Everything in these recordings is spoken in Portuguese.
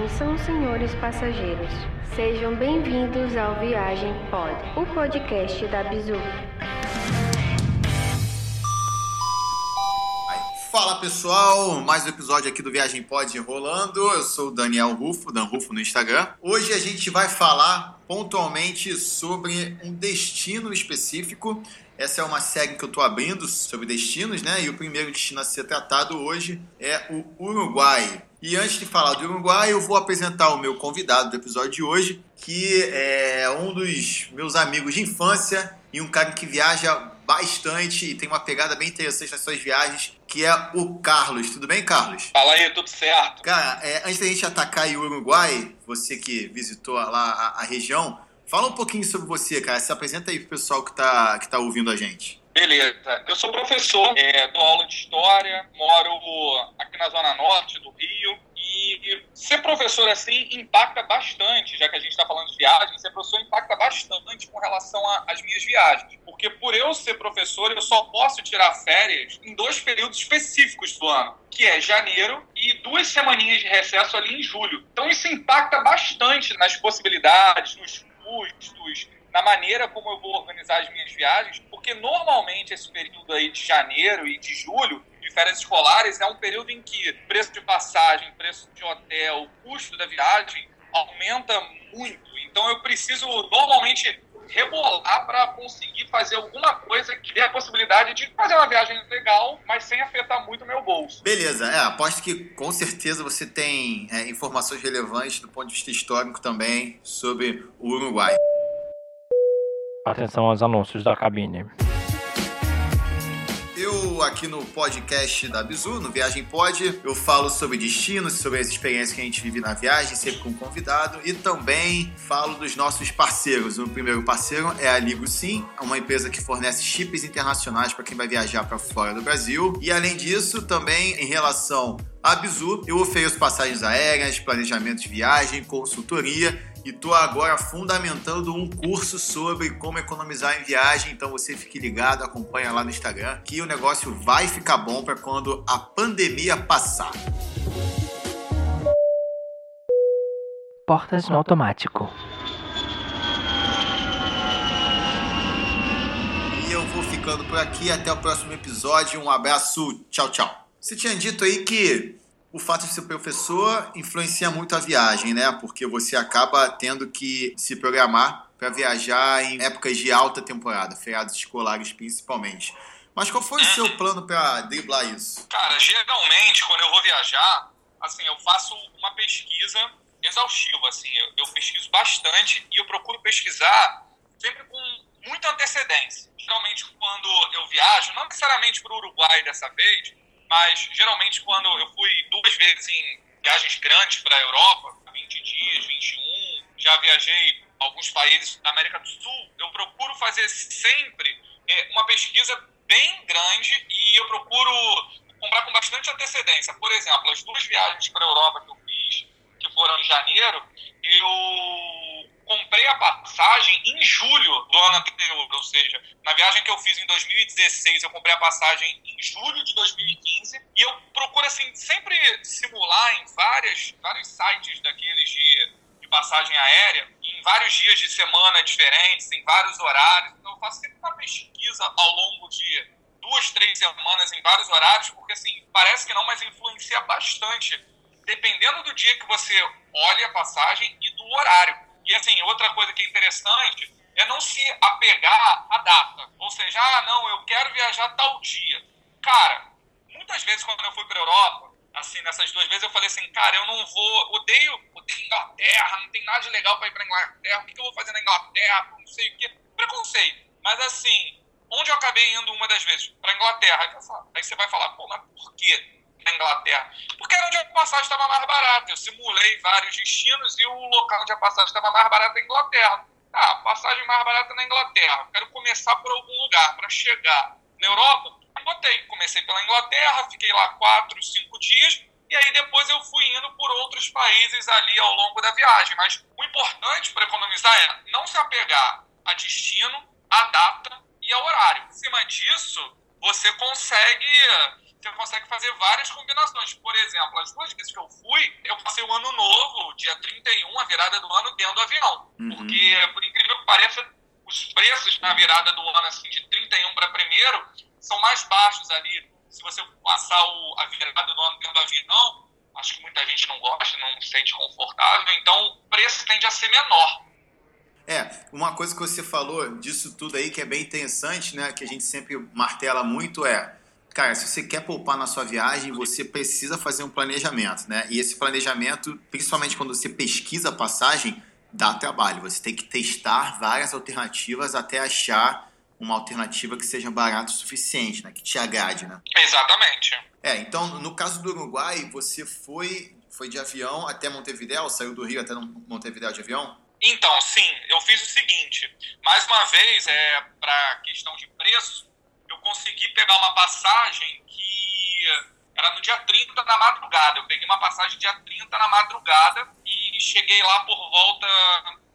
Atenção, senhores passageiros. Sejam bem-vindos ao Viagem Pod, o podcast da Bizu. Fala pessoal, mais um episódio aqui do Viagem Pod rolando. Eu sou o Daniel Rufo, Dan Rufo no Instagram. Hoje a gente vai falar pontualmente sobre um destino específico. Essa é uma série que eu estou abrindo sobre destinos, né? E o primeiro destino a ser tratado hoje é o Uruguai. E antes de falar do Uruguai, eu vou apresentar o meu convidado do episódio de hoje, que é um dos meus amigos de infância e um cara que viaja bastante e tem uma pegada bem interessante nas suas viagens, que é o Carlos. Tudo bem, Carlos? Fala aí, tudo certo. Cara, é, antes da gente atacar o Uruguai, você que visitou lá a, a, região, fala um pouquinho sobre você, cara. Se apresenta aí pro pessoal que tá, que tá ouvindo a gente. Beleza. Eu sou professor, é, dou aula de história, moro aqui na Zona Norte do Rio. E ser professor assim impacta bastante, já que a gente está falando de viagem, ser professor impacta bastante com relação às minhas viagens. Porque por eu ser professor, eu só posso tirar férias em dois períodos específicos do ano, que é janeiro e duas semaninhas de recesso ali em julho. Então isso impacta bastante nas possibilidades, nos custos, na maneira como eu vou organizar as minhas viagens, porque normalmente esse período aí de janeiro e de julho de férias escolares é um período em que preço de passagem, preço de hotel, custo da viagem aumenta muito. Então eu preciso normalmente rebolar para conseguir fazer alguma coisa que dê a possibilidade de fazer uma viagem legal, mas sem afetar muito o meu bolso. Beleza, é, aposto que com certeza você tem é, informações relevantes do ponto de vista histórico também sobre o Uruguai. Atenção aos anúncios da cabine. Eu, aqui no podcast da Bizu, no Viagem Pod, eu falo sobre destinos, sobre as experiências que a gente vive na viagem, sempre com um convidado, e também falo dos nossos parceiros. O primeiro parceiro é a Ligo Sim, uma empresa que fornece chips internacionais para quem vai viajar para fora do Brasil. E além disso, também em relação à Bizu, eu ofereço passagens aéreas, planejamento de viagem, consultoria e estou agora fundamentando um curso sobre como economizar em viagem. Então você fique ligado, acompanha lá no Instagram que o negócio vai ficar bom para quando a pandemia passar. Portas no automático. E eu vou ficando por aqui. Até o próximo episódio. Um abraço. Tchau, tchau. Você tinha dito aí que o fato de ser professor influencia muito a viagem, né? Porque você acaba tendo que se programar para viajar em épocas de alta temporada, feriados escolares principalmente. Mas qual foi o seu plano para driblar isso? Cara, geralmente quando eu vou viajar, assim, eu faço uma pesquisa exaustiva, assim, eu, eu pesquiso bastante e eu procuro pesquisar sempre com muita antecedência. Geralmente quando eu viajo, não necessariamente para o Uruguai dessa vez, mas geralmente quando eu fui duas vezes em viagens grandes para a Europa, 20 dias, 21, já viajei alguns países da América do Sul, eu procuro fazer sempre é, uma pesquisa bem grande e eu procuro comprar com bastante antecedência. Por exemplo, as duas viagens para a Europa que eu fiz, que foram em janeiro, eu comprei a passagem em julho do ano anterior, ou seja, na viagem que eu fiz em 2016, eu comprei a passagem em julho de 2015 e eu procuro assim sempre simular em várias, vários sites daqueles de, de passagem aérea, em vários dias de semana diferentes, em vários horários. Então eu faço sempre uma pesquisa ao longo de duas, três semanas em vários horários, porque assim, parece que não, mas influencia bastante, dependendo do dia que você olha a passagem e do horário. E assim, outra coisa que é interessante é não se apegar à data. Ou seja, ah, não, eu quero viajar tal dia. Cara, muitas vezes quando eu fui para Europa, assim, nessas duas vezes eu falei assim, cara, eu não vou, odeio, odeio Inglaterra, não tem nada de legal para ir para Inglaterra, o que, que eu vou fazer na Inglaterra, não sei o quê. Preconceito. Mas assim, onde eu acabei indo uma das vezes? Para Inglaterra. Aí você vai falar, pô, mas por quê? Na Inglaterra. Porque era onde a passagem estava mais barata. Eu simulei vários destinos e o local onde a passagem estava mais barata é a Inglaterra. Ah, passagem mais barata na Inglaterra. Quero começar por algum lugar para chegar na Europa. Botei, comecei pela Inglaterra, fiquei lá quatro, cinco dias e aí depois eu fui indo por outros países ali ao longo da viagem. Mas o importante para economizar é não se apegar a destino, a data e ao horário. Em cima disso, você consegue você consegue fazer várias combinações. Por exemplo, as duas vezes que eu fui, eu passei o ano novo, dia 31, a virada do ano, dentro do avião. Uhum. Porque, por incrível que pareça, os preços na virada do ano, assim, de 31 para primeiro, são mais baixos ali. Se você passar o, a virada do ano dentro do avião, acho que muita gente não gosta, não se sente confortável, então o preço tende a ser menor. É, uma coisa que você falou disso tudo aí que é bem interessante, né, que a gente sempre martela muito é, cara, se você quer poupar na sua viagem, você precisa fazer um planejamento, né? E esse planejamento, principalmente quando você pesquisa a passagem, dá trabalho. Você tem que testar várias alternativas até achar uma alternativa que seja barata o suficiente, né? Que te agrade, né? Exatamente. É, então, no caso do Uruguai, você foi, foi de avião até Montevideo, saiu do Rio até Montevideo de avião? Então, sim, eu fiz o seguinte. Mais uma vez, é, para questão de preço, consegui pegar uma passagem que era no dia 30 da madrugada. Eu peguei uma passagem dia 30 na madrugada e cheguei lá por volta.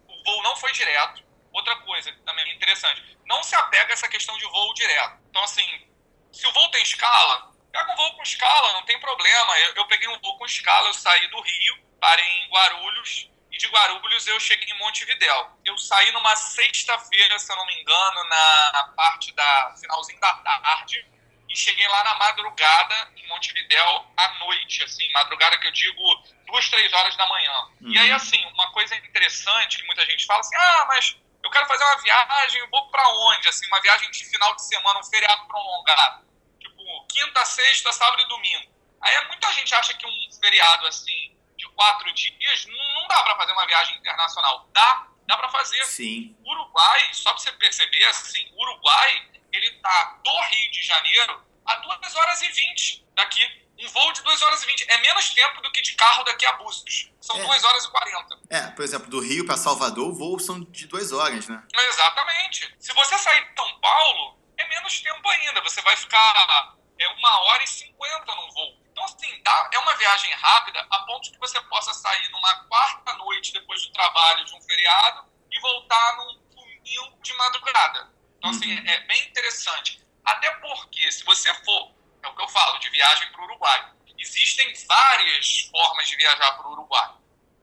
O voo não foi direto. Outra coisa também interessante, não se apega a essa questão de voo direto. Então, assim, se o voo tem escala, pega um voo com escala, não tem problema. Eu, eu peguei um voo com escala, eu saí do Rio, parei em Guarulhos, e de Guarulhos eu cheguei em Montevidéu. Eu saí numa sexta-feira, se eu não me engano, na parte da finalzinho da tarde, e cheguei lá na madrugada em Montevidéu à noite, assim, madrugada que eu digo duas, três horas da manhã. Uhum. E aí, assim, uma coisa interessante que muita gente fala assim, ah, mas eu quero fazer uma viagem, eu vou para onde? Assim, uma viagem de final de semana, um feriado prolongado. Tipo, quinta, sexta, sábado e domingo. Aí muita gente acha que um feriado assim quatro dias não, dá para fazer uma viagem internacional. Dá, dá para fazer. Sim. Uruguai, só para você perceber, assim, Uruguai, ele tá do Rio de Janeiro a 2 horas e 20 daqui. Um voo de 2 horas e 20. É menos tempo do que de carro daqui a Búzios. São 2 é. horas e 40. É, por exemplo, do Rio para Salvador, voos são de 2 horas, né? Exatamente. Se você sair de São Paulo, é menos tempo ainda. Você vai ficar é, uma hora e 50 num voo. Então, assim, dá, é uma viagem rápida a ponto que você possa sair numa quarta noite depois do trabalho de um feriado e voltar num domingo de madrugada. Então, assim, uhum. é bem interessante. Até porque, se você for, é o que eu falo, de viagem para o Uruguai, existem várias formas de viajar para o Uruguai.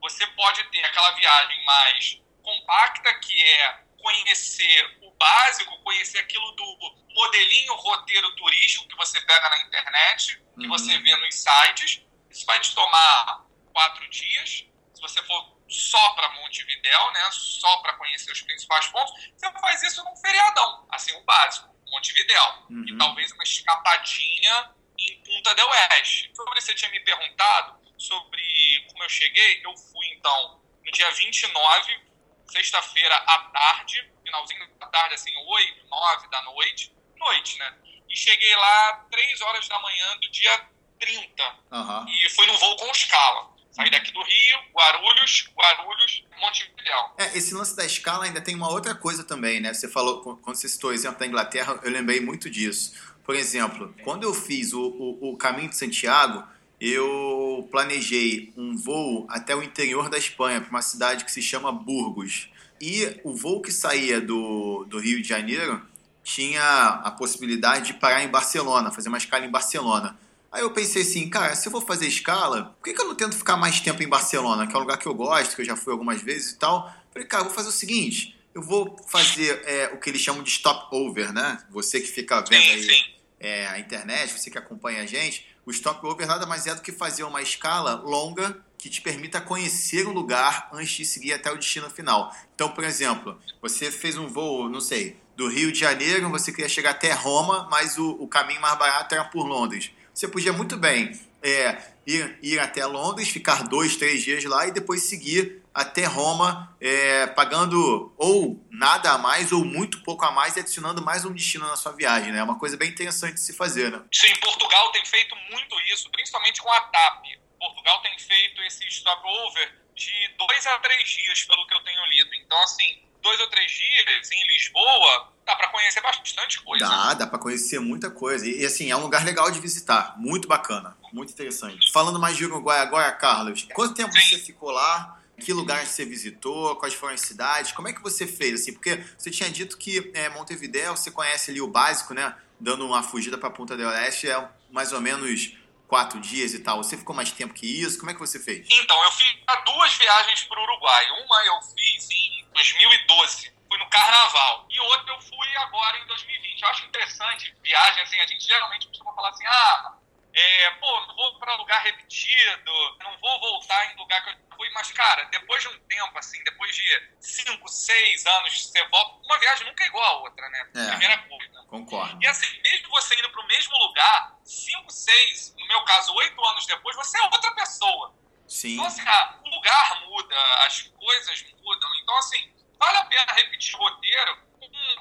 Você pode ter aquela viagem mais compacta, que é conhecer o básico, conhecer aquilo do modelinho roteiro turístico que você pega na internet, que uhum. você vê nos sites. Isso vai te tomar quatro dias. Se você for só para Montevidéu, né, só para conhecer os principais pontos, você faz isso num feriadão, assim, o básico, Montevidéu. Uhum. E talvez uma escapadinha em Punta del Oeste. Sobre você tinha me perguntado sobre como eu cheguei, eu fui então no dia 29, sexta-feira à tarde, finalzinho da tarde, assim, 8, 9 da noite, noite, né? E cheguei lá 3 horas da manhã do dia 30. Uhum. E fui no voo com escala. Saí daqui do Rio, Guarulhos, Guarulhos, Montevidéu. É, esse lance da escala ainda tem uma outra coisa também, né? Você falou, quando você citou o exemplo da Inglaterra, eu lembrei muito disso. Por exemplo, quando eu fiz o, o, o caminho de Santiago, eu planejei um voo até o interior da Espanha, para uma cidade que se chama Burgos. E o voo que saía do, do Rio de Janeiro tinha a possibilidade de parar em Barcelona, fazer uma escala em Barcelona. Aí eu pensei assim, cara, se eu vou fazer escala, por que, que eu não tento ficar mais tempo em Barcelona, que é um lugar que eu gosto, que eu já fui algumas vezes e tal? Falei, cara, vou fazer o seguinte, eu vou fazer é, o que eles chamam de stopover, né? Você que fica vendo aí é, a internet, você que acompanha a gente, o stopover nada mais é do que fazer uma escala longa que te permita conhecer o lugar antes de seguir até o destino final. Então, por exemplo, você fez um voo, não sei, do Rio de Janeiro, você queria chegar até Roma, mas o, o caminho mais barato era por Londres. Você podia muito bem é, ir, ir até Londres, ficar dois, três dias lá e depois seguir até Roma, é, pagando ou nada a mais ou muito pouco a mais e adicionando mais um destino na sua viagem. Né? É uma coisa bem interessante de se fazer. Né? Sim, Portugal tem feito muito isso, principalmente com a TAP. Portugal tem feito esse stopover de dois a três dias, pelo que eu tenho lido. Então, assim, dois ou três dias em Lisboa, dá para conhecer bastante coisa. Dá, dá para conhecer muita coisa. E, assim, é um lugar legal de visitar. Muito bacana, muito interessante. Falando mais de Uruguai agora, Carlos, quanto tempo Sim. você ficou lá? Que lugares você visitou? Quais foram as cidades? Como é que você fez? Assim, porque você tinha dito que é, Montevideo, você conhece ali o básico, né? Dando uma fugida para Punta del Este, é mais ou menos quatro dias e tal. Você ficou mais tempo que isso? Como é que você fez? Então, eu fiz duas viagens para o Uruguai. Uma eu fiz em 2012, fui no Carnaval. E outra eu fui agora em 2020. Eu acho interessante viagem, assim, a gente geralmente costuma falar assim, ah, é, pô, não vou para lugar repetido, não vou voltar em lugar que eu fui, mas, cara, depois de um tempo, assim, depois de cinco, seis anos, você volta, uma viagem nunca é igual a outra, né? É. Primeira coisa. Concordo. E assim, mesmo você indo para o mesmo lugar, cinco, seis, no meu caso, oito anos depois, você é outra pessoa. Sim. Então, assim, ah, o lugar muda, as coisas mudam. Então, assim, vale a pena repetir o roteiro,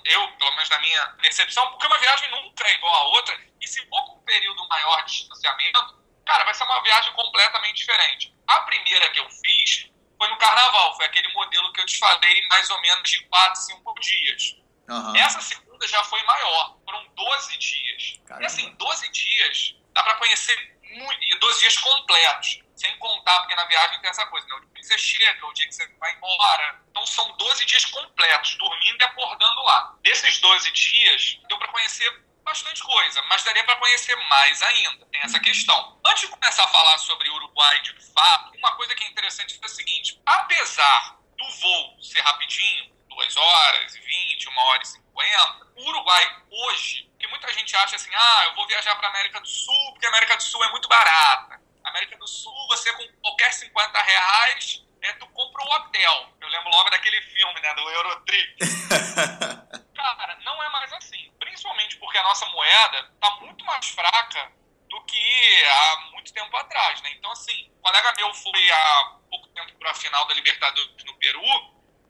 eu, pelo menos na minha percepção, porque uma viagem nunca é igual a outra. E se for com um período maior de distanciamento, cara, vai ser uma viagem completamente diferente. A primeira que eu fiz foi no carnaval, foi aquele modelo que eu te falei, mais ou menos de quatro, cinco dias. Aham. Essa segunda já foi maior, foram 12 dias. Caramba. E assim, 12 dias dá pra conhecer muito, e 12 dias completos, sem contar, porque na viagem tem essa coisa, né? O dia que você chega, o dia que você vai embora. Então são 12 dias completos, dormindo e acordando lá. Desses 12 dias, deu pra conhecer bastante coisa, mas daria pra conhecer mais ainda. Tem essa questão. Antes de começar a falar sobre o Uruguai de fato, uma coisa que é interessante é o seguinte: apesar do voo ser rapidinho, 2 horas e 20, 1 hora e 50, o Uruguai hoje, que muita gente acha assim, ah, eu vou viajar para América do Sul, porque a América do Sul é muito barata. América do Sul, você com qualquer 50 reais, é, tu compra um hotel. Eu lembro logo daquele filme, né, do Eurotrip. Cara, não é mais assim. Principalmente porque a nossa moeda tá muito mais fraca do que há muito tempo atrás, né? Então, assim, um colega meu foi há pouco tempo para a final da Libertadores no Peru.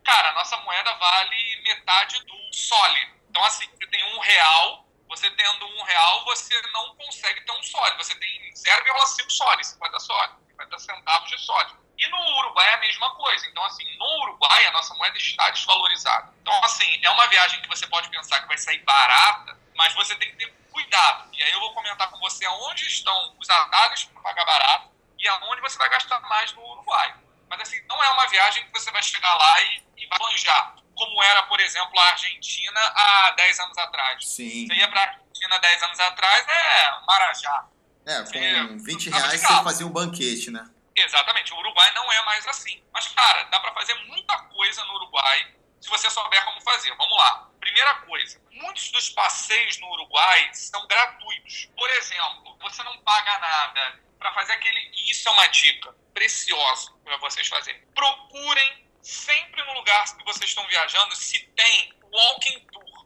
Cara, a nossa moeda vale metade do sólido. Então, assim, você tem um real, você tendo um real, você não consegue ter um sólido. Você tem 0,5 sólido, 50 sólido, 50 centavos de sólido. E no Uruguai é a mesma coisa. Então, assim, no Uruguai a nossa moeda está desvalorizada. Então, assim, é uma viagem que você pode pensar que vai sair barata, mas você tem que ter cuidado. E aí eu vou comentar com você aonde estão os atalhos para pagar barato e aonde você vai gastar mais no Uruguai. Mas, assim, não é uma viagem que você vai chegar lá e, e vai manjar, como era, por exemplo, a Argentina há 10 anos atrás. Sim. Você ia para a Argentina 10 anos atrás, é Marajá. É, com 20 Tava de reais você fazia um banquete, né? Exatamente, o Uruguai não é mais assim. Mas, cara, dá pra fazer muita coisa no Uruguai se você souber como fazer. Vamos lá. Primeira coisa, muitos dos passeios no Uruguai são gratuitos. Por exemplo, você não paga nada para fazer aquele. E isso é uma dica preciosa para vocês fazerem. Procurem sempre no lugar que vocês estão viajando se tem walking tour.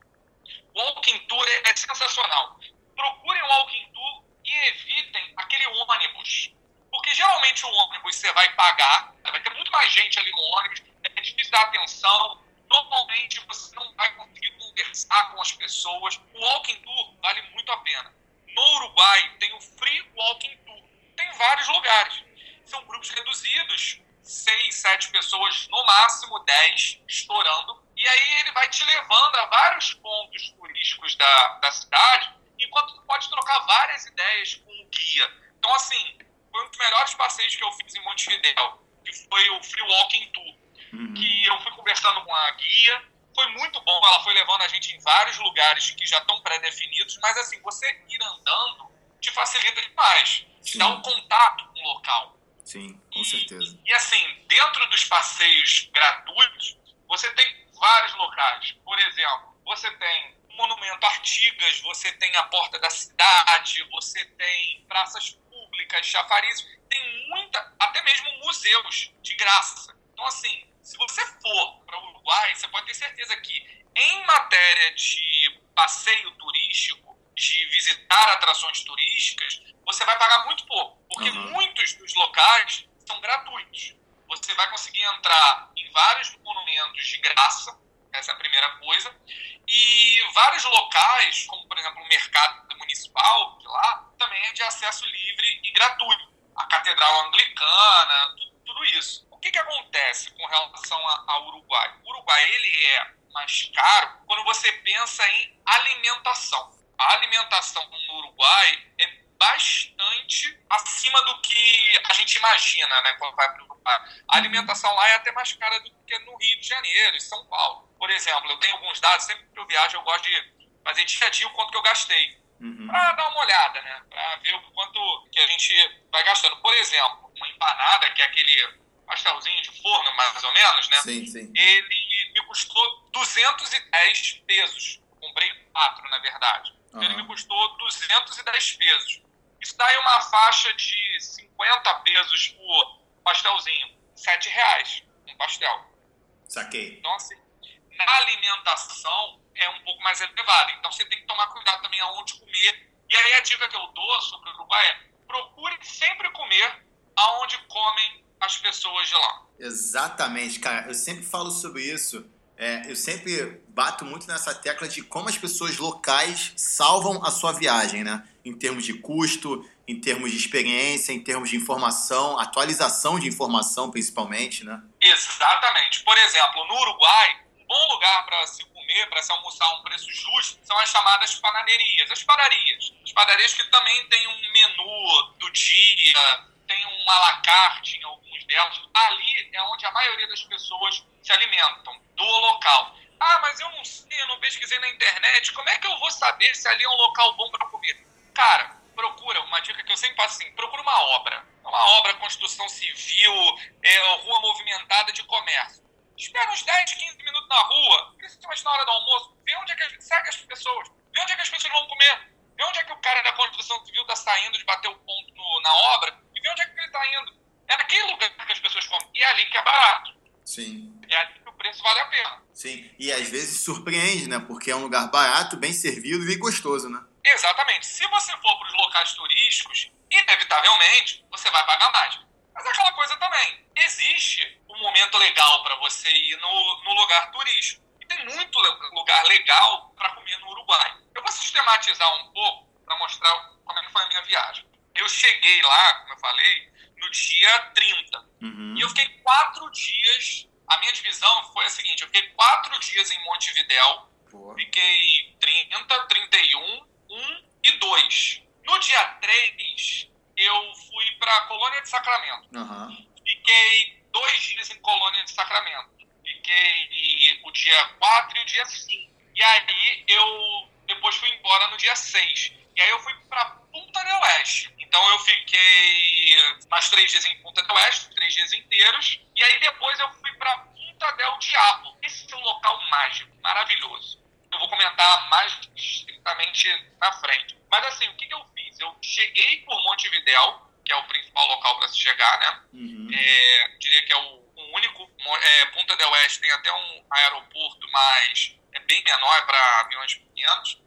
Walking tour é, sensacional. Procurem walking tour e evitem aquele ônibus. Porque geralmente o ônibus você vai pagar, vai ter muito mais gente ali no ônibus, é difícil dar atenção. Normalmente você não vai conseguir conversar com as pessoas. O walking tour vale muito a pena. No Uruguai tem o Free Walking Tour. Tem vários lugares. São grupos reduzidos, seis, sete pessoas, no máximo dez, estourando. E aí ele vai te levando a vários pontos turísticos da, da cidade, enquanto tu pode trocar várias ideias com o guia. Então, assim, foi um dos melhores passeios que eu fiz em Montevidéu, que foi o Free Walking Tour. Uhum. Que eu fui conversando com a guia, foi muito bom, ela foi levando a gente em vários lugares que já estão pré-definidos, mas assim, você ir andando te facilita demais, te Sim. dá um contato com o local. Sim, com certeza. E assim, dentro dos passeios gratuitos, você tem vários locais. Por exemplo, você tem o Monumento Artigas, você tem a Porta da Cidade, você tem praças públicas, chafarizes, tem muita, até mesmo museus de graça. Então, assim, se você for para o Uruguai, você pode ter certeza que, em matéria de passeio turístico, de visitar atrações turísticas, você vai pagar muito pouco, porque Uhum. muitos dos locais são gratuitos. Você vai conseguir entrar em vários monumentos de graça, essa é a primeira coisa, e vários locais, como por exemplo o mercado municipal lá, também é de acesso livre e gratuito. A catedral anglicana, tudo, tudo isso. O que, que acontece com relação ao Uruguai? O Uruguai ele é mais caro quando você pensa em alimentação. A alimentação no Uruguai é bastante acima do que a gente imagina, né, quando vai para. A alimentação lá é até mais cara do que no Rio de Janeiro, em São Paulo. Por exemplo, eu tenho alguns dados, sempre que eu viajo eu gosto de fazer dia a dia o quanto que eu gastei. Uhum. para dar uma olhada, né? Para ver o quanto que a gente vai gastando. Por exemplo, uma empanada, que é aquele pastelzinho de forno, mais ou menos, né? Sim, sim. Ele me custou 210 pesos. Comprei quatro, na verdade. Então, Ele me custou 210 pesos. Isso dá aí uma faixa de 50 pesos por pastelzinho. 7 reais um pastel. Saquei. Então, assim, na alimentação é um pouco mais elevado. Então, você tem que tomar cuidado também aonde comer. E aí, a dica que eu dou sobre o Uruguai é procure sempre comer aonde comem as pessoas de lá. Exatamente, cara. Eu sempre falo sobre isso. É, eu sempre bato muito nessa tecla de como as pessoas locais salvam a sua viagem, né? Em termos de custo, em termos de experiência, em termos de informação, atualização de informação, principalmente, né? Exatamente. Por exemplo, no Uruguai, um bom lugar para se comer, para se almoçar a um preço justo, são as chamadas panaderias, as padarias. As padarias que também têm um menu do dia, tem um à la carte em alguns delas. Ali é onde a maioria das pessoas se alimentam, do local. Ah, mas eu não sei, eu não pesquisei na internet. Como é que eu vou saber se ali é um local bom para comer? Cara, procura, uma dica que eu sempre faço assim, procura uma obra. Uma obra, construção civil, é, rua movimentada de comércio. Espera uns 10, 15 minutos na rua, principalmente na hora do almoço, vê onde é que a gente segue as pessoas, vê onde é que as pessoas vão comer, vê onde é que o cara da construção civil está saindo de bater o ponto no- na obra vê onde é que ele está indo. É naquele lugar que as pessoas comem. E é ali que é barato. Sim. É ali que o preço vale a pena. Sim. E às vezes surpreende, né? Porque é um lugar barato, bem servido e gostoso, né? Exatamente. Se você for para os locais turísticos, inevitavelmente você vai pagar mais. Mas é aquela coisa também. Existe um momento legal para você ir no, no lugar turístico. E tem muito lugar legal para comer no Uruguai. Eu vou sistematizar um pouco para mostrar como é que foi a minha viagem. Eu cheguei lá, como eu falei, no dia 30. Uhum. E eu fiquei quatro dias. A minha divisão foi a seguinte: eu fiquei quatro dias em Montevidéu. Fiquei 30, 31, 1 e 2. No dia 3, eu fui para Colônia de Sacramento. Aham. Fiquei dois dias em Colônia de Sacramento. Fiquei o dia 4 e o dia 5. E aí eu depois fui embora no dia 6. E aí eu fui para Punta del Oeste. Então eu fiquei mais três dias em Punta del Oeste, três dias inteiros. E aí depois eu fui para Punta del Diablo. Esse é um local mágico, maravilhoso. Eu vou comentar mais estritamente na frente. Mas assim, o que, que eu fiz? Eu cheguei por Montevidéu, que é o principal local para se chegar, né? Uhum. É, diria que é o, o único. É, Punta del Oeste tem até um aeroporto, mas é bem menor, é para aviões pequenos.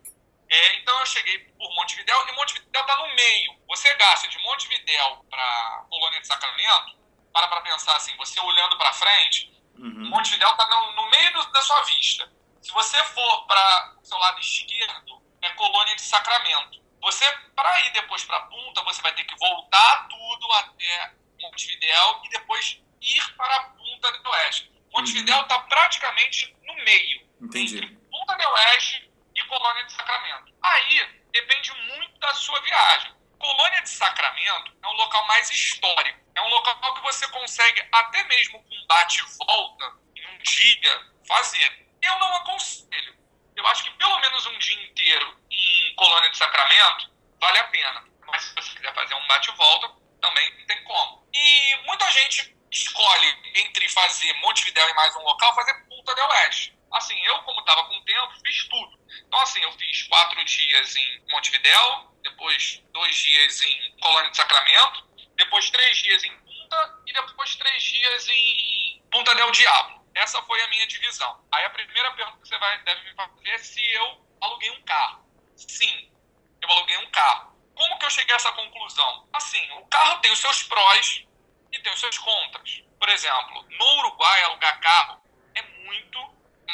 É, então eu cheguei por Montevidéu e Montevidéu está no meio. Você gasta de Montevidéu para Colônia de Sacramento, para para pensar assim, você olhando para frente, Uhum. Montevidéu está no, no meio do- da sua vista. Se você for para o seu lado esquerdo, é Colônia de Sacramento. Você, para ir depois para Punta, você vai ter que voltar tudo até Montevidéu e depois ir para a Punta do Oeste. Montevidéu está praticamente no meio, Entendi. entre Punta del Oeste e Colônia de Sacramento. Aí depende muito da sua viagem. Colônia de Sacramento é um local mais histórico. É um local que você consegue, até mesmo com bate e volta, em um dia, fazer. Eu não aconselho. Eu acho que pelo menos um dia inteiro em Colônia de Sacramento vale a pena. Mas se você quiser fazer um bate e volta, também tem como. E muita gente escolhe entre fazer Montevidéu e mais um local, fazer Punta del Oeste. Assim, eu, como estava com tempo, fiz tudo. Então, assim, eu fiz quatro dias em Montevidéu, depois dois dias em Colônia de Sacramento, depois três dias em Punta e depois três dias em Punta del Diablo. Essa foi a minha divisão. Aí a primeira pergunta que você vai, deve me fazer é se eu aluguei um carro. Sim, eu aluguei um carro. Como que eu cheguei a essa conclusão? Assim, o carro tem os seus prós e tem os seus contras. Por exemplo, no Uruguai, alugar carro é muito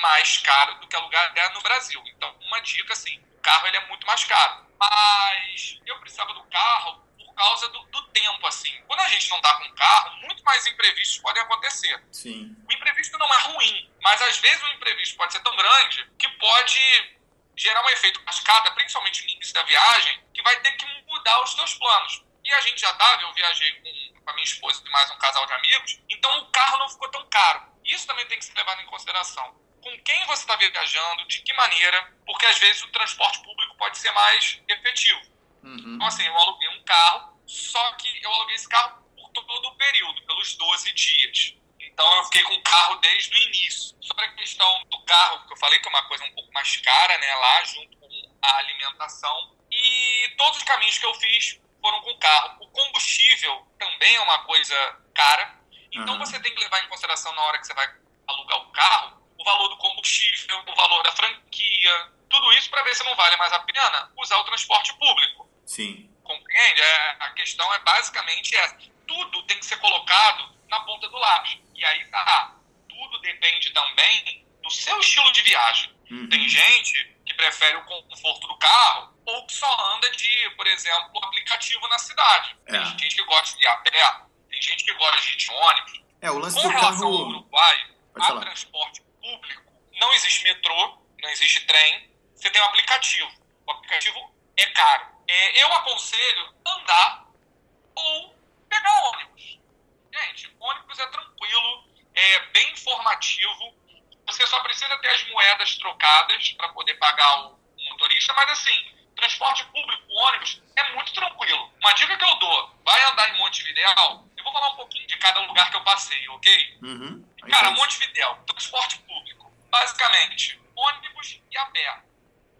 mais caro do que alugar no Brasil. Então, uma dica assim, carro ele é muito mais caro. Mas eu precisava do carro por causa do, do tempo, assim. Quando a gente não tá com carro, muito mais imprevistos podem acontecer. Sim. O imprevisto não é ruim, mas às vezes o imprevisto pode ser tão grande que pode gerar um efeito cascata, principalmente no início da viagem, que vai ter que mudar os seus planos. E a gente já tava, eu viajei com, com a minha esposa e mais um casal de amigos, então o carro não ficou tão caro. Isso também tem que ser levado em consideração. Com quem você está viajando, de que maneira, porque às vezes o transporte público pode ser mais efetivo. Uhum. Então, assim, eu aluguei um carro, só que eu aluguei esse carro por todo o período, pelos 12 dias. Então, eu fiquei com o carro desde o início. Sobre a questão do carro, que eu falei que é uma coisa um pouco mais cara, né, lá, junto com a alimentação. E todos os caminhos que eu fiz foram com carro. O combustível também é uma coisa cara. Então, Uhum. você tem que levar em consideração na hora que você vai alugar o carro, o valor do combustível, o valor da franquia, tudo isso para ver se não vale mais a pena usar o transporte público. Sim. Compreende? É, a questão é basicamente essa. Tudo tem que ser colocado na ponta do lápis. E aí tá. Tudo depende também do seu estilo de viagem. Uhum. Tem gente que prefere o conforto do carro ou que só anda de, por exemplo, aplicativo na cidade. Tem É. gente que gosta de ir a pé, tem gente que gosta de ir de ônibus. É, o lance Com do relação ao carro. Uruguai, Pode a falar. transporte público, não existe metrô, não existe trem, você tem um aplicativo. O aplicativo é caro. É, eu aconselho andar ou pegar ônibus. Gente, ônibus é tranquilo, é bem informativo. Você só precisa ter as moedas trocadas para poder pagar o motorista, mas assim, transporte público, ônibus, é muito tranquilo. Uma dica que eu dou, vai andar em Montevidéu, vou falar um pouquinho de cada lugar que eu passei, ok? Uhum. Cara, faz- Montevidéu, transporte público, basicamente, ônibus e a pé.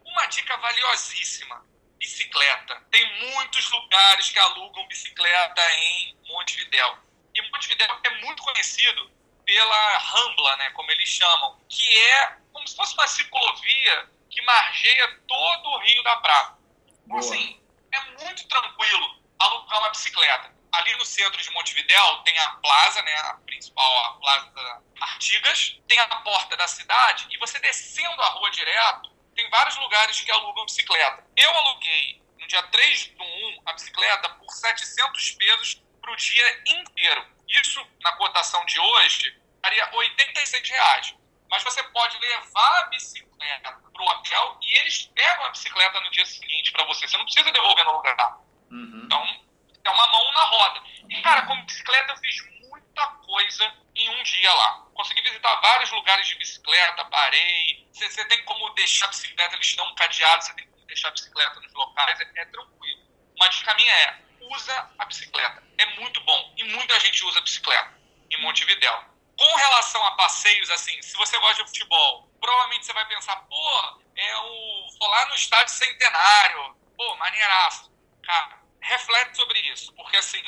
Uma dica valiosíssima, bicicleta. Tem muitos lugares que alugam bicicleta em Montevidéu. E Montevidéu é muito conhecido pela Rambla, né, como eles chamam, que é como se fosse uma ciclovia que margeia todo o Rio da Prata. Então, assim, é muito tranquilo alugar uma bicicleta. Ali no centro de Montevidéu tem a plaza, né, a principal, a Plaza Artigas, tem a porta da cidade e você descendo a rua direto, tem vários lugares que alugam bicicleta. Eu aluguei no dia 3 do 1 a bicicleta por 700 pesos para o dia inteiro. Isso, na cotação de hoje, daria 86 reais. Mas você pode levar a bicicleta para o hotel e eles pegam a bicicleta no dia seguinte para você. Você não precisa devolver no lugar. Uhum. Então, é uma mão na roda. E, cara, com bicicleta eu fiz muita coisa em um dia lá. Consegui visitar vários lugares de bicicleta, parei. Você, tem como deixar a bicicleta, eles dão um cadeado, você tem como deixar a bicicleta nos locais, é, é tranquilo. Uma dica minha é, usa a bicicleta. É muito bom. E muita gente usa a bicicleta em Montevidéu. Com relação a passeios, assim, se você gosta de futebol, provavelmente você vai pensar, pô, é o. Vou lá no estádio centenário, pô, maneiraço. Cara, reflete sobre isso, porque assim,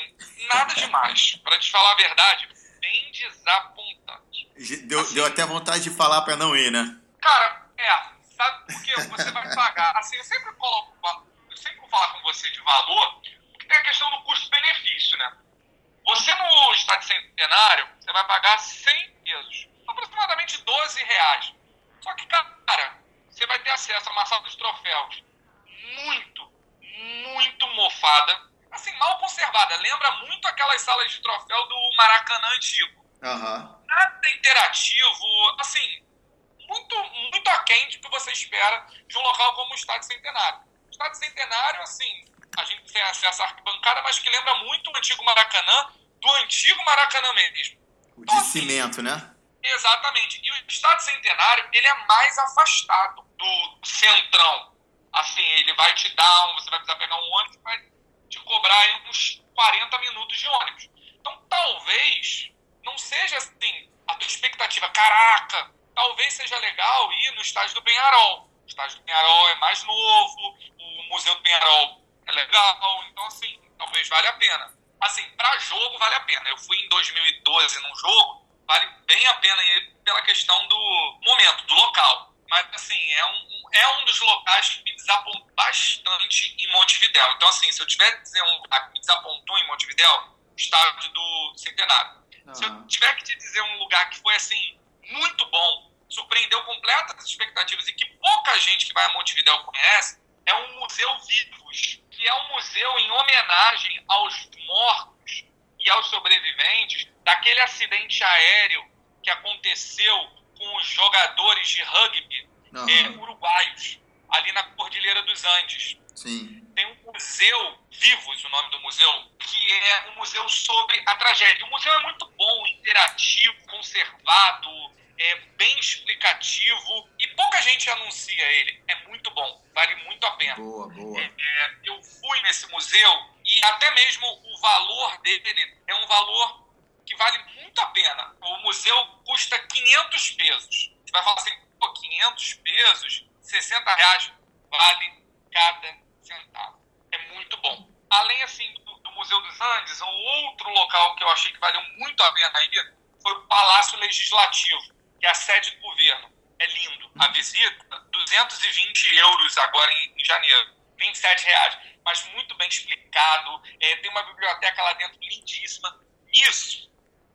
nada demais. Pra te falar a verdade, bem desapontante. Deu, deu até vontade de falar pra não ir, né? Cara, é, sabe por quê? Você vai pagar. Assim, eu sempre coloco, eu sempre vou falar com você de valor, porque tem a questão do custo-benefício, né? Você no estádio centenário, você vai pagar 100 pesos, aproximadamente 12 reais. Só que, cara, você vai ter acesso a uma sala de troféus muito, muito mofada, assim, mal conservada. Lembra muito aquelas salas de troféu do Maracanã antigo Aham. nada interativo, assim, muito, muito aquém do que você espera de um local como o Estádio Centenário. O Estádio Centenário, assim, a gente tem acesso à arquibancada, mas que lembra muito o antigo Maracanã, do antigo Maracanã mesmo. O de cimento, né? Exatamente. E o Estádio Centenário, ele é mais afastado do centrão. Assim, ele vai te dar, um, você vai precisar pegar um ônibus, vai te cobrar aí uns 40 minutos de ônibus. Então, talvez não seja assim, a tua expectativa, caraca, talvez seja legal ir no estádio do Penharol. O estádio do Penharol é mais novo, o Museu do Penharol é legal, então assim, talvez valha a pena. Assim, para jogo vale a pena. Eu fui em 2012 num jogo, vale bem a pena ir pela questão do momento, do local. Mas, assim, é um, é um dos locais que me desapontou bastante em Montevidéu. Então, assim, se eu tiver que dizer um lugar que me desapontou em Montevidéu, estádio do Centenário. Se eu tiver que te dizer um lugar que foi, assim, muito bom, surpreendeu completas as expectativas e que pouca gente que vai a Montevidéu conhece, é o Museu Vivos, que é um museu em homenagem aos mortos e aos sobreviventes daquele acidente aéreo que aconteceu com os jogadores de rugby Aham. eh, uruguaios, ali na Cordilheira dos Andes Sim. tem um museu, Vivos, o nome do museu, que é um museu sobre a tragédia. O museu é muito bom, interativo, conservado, é bem explicativo e pouca gente anuncia ele. É muito bom, vale muito a pena. Boa, boa. É, eu fui nesse museu e até mesmo o valor dele é um valor que vale muito a pena. O museu custa 500 pesos. Você vai falar assim, pô, 500 pesos, 60 reais, vale cada centavo. É muito bom. Além, assim, do, do Museu dos Andes, um outro local que eu achei que valeu muito a pena ir foi o Palácio Legislativo, que é a sede do governo. É lindo. A visita, 220 euros agora em, em janeiro. 27 reais. Mas muito bem explicado. É, tem uma biblioteca lá dentro lindíssima. Isso,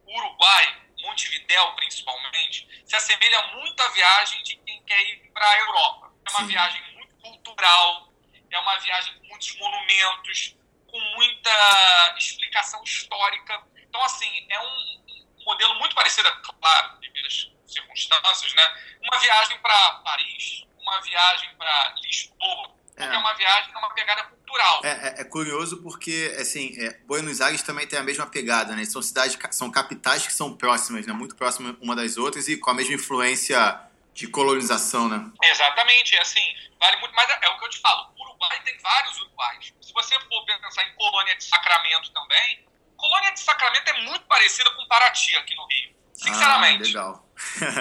Uruguai, Montevidéu principalmente, se assemelha muito à viagem de quem quer ir para a Europa. É uma Sim. viagem muito cultural, é uma viagem com muitos monumentos, com muita explicação histórica. Então, assim, é um um modelo muito parecido, é claro, devido às circunstâncias, né? Uma viagem para Paris, uma viagem para Lisboa, É. é uma viagem numa pegada cultural. É, é- é curioso porque, assim, é, Buenos Aires também tem a mesma pegada, né? São cidades, são capitais que são próximas, né? Muito próximas uma das outras e com a mesma influência de colonização, né? Exatamente, assim, vale muito, mas é, é o que eu te falo, o Uruguai tem vários Uruguais. Se você for pensar em Colônia de Sacramento também, Colônia de Sacramento é muito parecida com Paraty aqui no Rio, sinceramente. Ah, legal.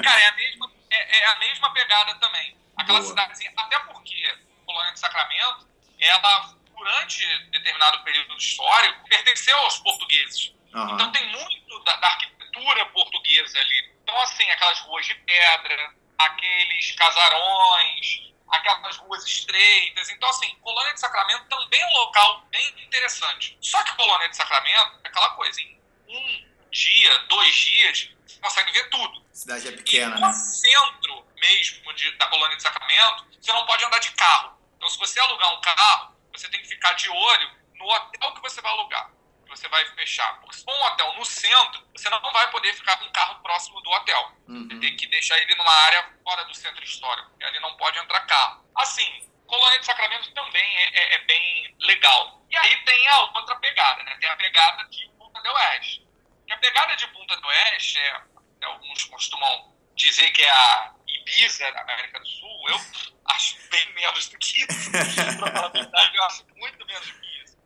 Cara, é a mesma, é, é a mesma pegada também. Aquela Boa. cidadezinha, até porque Colônia de Sacramento, ela, durante determinado período histórico, pertenceu aos portugueses. Aham. Então tem muito da, da arquitetura portuguesa ali. Então, assim, aquelas ruas de pedra, aqueles casarões, aquelas ruas estreitas. Então, assim, Colônia de Sacramento também é um local bem interessante. Só que Colônia de Sacramento é aquela coisa, em um dia, dois dias, você consegue ver tudo. Cidade é E pequena, no né? centro mesmo de- da colônia de Sacramento, você não pode andar de carro. Então, se você alugar um carro, você tem que ficar de olho no hotel que você vai alugar, que você vai fechar. Porque se for um hotel no centro, você não vai poder ficar com o carro próximo do hotel. Uhum. Você tem que deixar ele numa área fora do centro histórico. E ali não pode entrar carro. Assim, Colônia de Sacramento também é, é- é bem legal. E aí tem a outra pegada, né? Tem a pegada de Punta del Oeste. E a pegada de Punta do Oeste é, é, alguns costumam dizer que é a Ibiza da América do Sul. Eu acho bem menos do que isso. pra falar a verdade, eu acho muito menos do que isso.